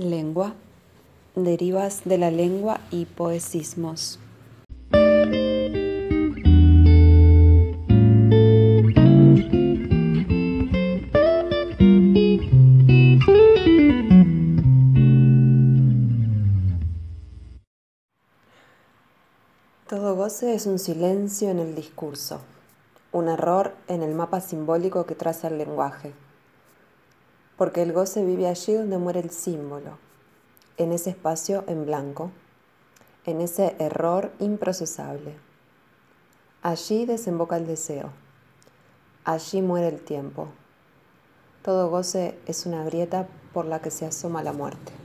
lengua, derivas de la lengua y poesismos. Todo goce es un silencio en el discurso, un error en el mapa simbólico que traza el lenguaje, porque el goce vive allí donde muere el símbolo, en ese espacio en blanco, en ese error improcesable. Allí desemboca el deseo, allí muere el tiempo. Todo goce es una grieta por la que se asoma la muerte.